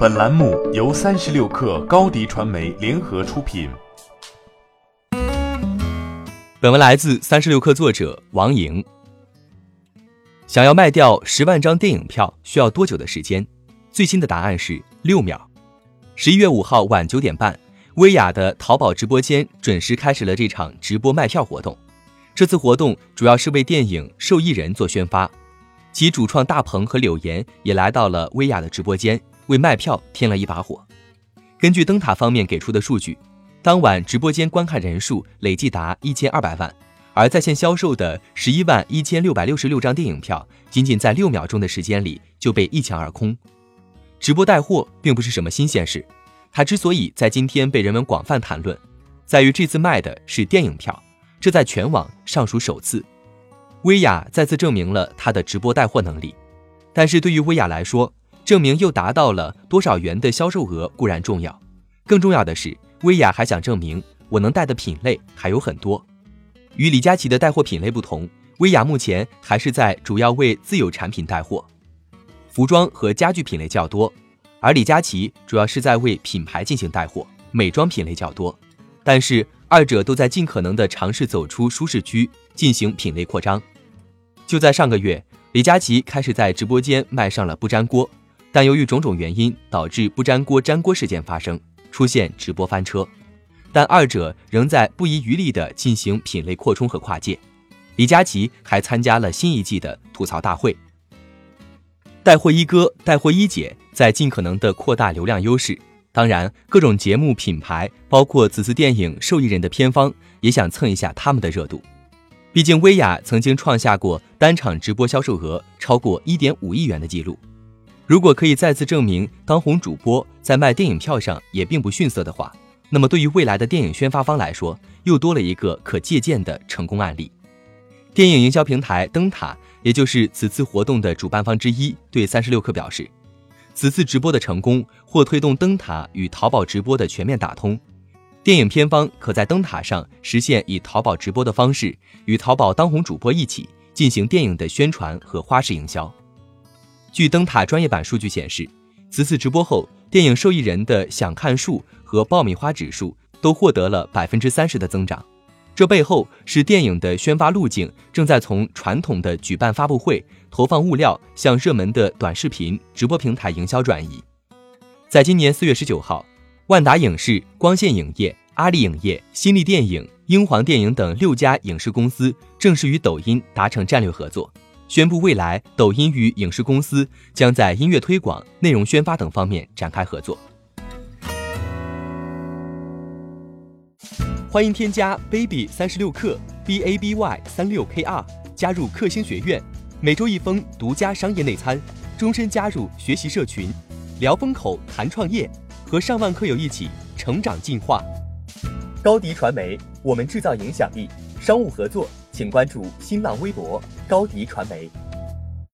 本栏目由三十六氪高低传媒联合出品。本文来自三十六氪作者王莹。想要卖掉十万张电影票需要多久的时间？最新的答案是六秒。十一月五号晚九点半，薇娅的淘宝直播间准时开始了这场直播卖票活动。这次活动主要是为电影受益人做宣发，其主创大鹏和柳岩也来到了薇娅的直播间。为卖票添了一把火。根据灯塔方面给出的数据，当晚直播间观看人数累计达一千二百万，而在线销售的十一万一千六百六十六张电影票，仅仅在六秒钟的时间里就被一抢而空。直播带货并不是什么新鲜事，它之所以在今天被人们广泛谈论，在于这次卖的是电影票，这在全网尚属首次。薇娅再次证明了她的直播带货能力，但是对于薇娅来说，证明又达到了多少元的销售额固然重要，更重要的是，薇娅还想证明我能带的品类还有很多。与李佳琦的带货品类不同，薇娅目前还是在主要为自有产品带货，服装和家具品类较多，而李佳琦主要是在为品牌进行带货，美妆品类较多。但是二者都在尽可能的尝试走出舒适区，进行品类扩张。就在上个月，李佳琦开始在直播间卖上了不粘锅。但由于种种原因，导致不粘锅粘锅事件发生，出现直播翻车。但二者仍在不遗余力地进行品类扩充和跨界。李佳琦还参加了新一季的吐槽大会。带货一哥、带货一姐在尽可能地扩大流量优势。当然，各种节目品牌，包括此次电影受益人的片方，也想蹭一下他们的热度。毕竟，薇娅曾经创下过单场直播销售额超过一点五亿元的记录。如果可以再次证明当红主播在卖电影票上也并不逊色的话，那么对于未来的电影宣发方来说，又多了一个可借鉴的成功案例。电影营销平台灯塔，也就是此次活动的主办方之一，对三十六氪表示，此次直播的成功或推动灯塔与淘宝直播的全面打通，电影片方可在灯塔上实现以淘宝直播的方式与淘宝当红主播一起进行电影的宣传和花式营销。据灯塔专业版数据显示，此次直播后，电影受益人的想看数和爆米花指数都获得了百分之三十的增长。这背后是电影的宣发路径正在从传统的举办发布会、投放物料，向热门的短视频直播平台营销转移。在今年四月十九号，万达影视、光线影业、阿里影业、新力电影、英皇电影等六家影视公司正式与抖音达成战略合作。宣布未来，抖音与影视公司将在音乐推广、内容宣发等方面展开合作。欢迎添加 baby 三十六克 b a b y 三六 k r 加入克星学院，每周一封独家商业内参，终身加入学习社群，聊风口谈创业，和上万课友一起成长进化。高迪传媒，我们制造影响力。商务合作。请关注新浪微博高迪传媒。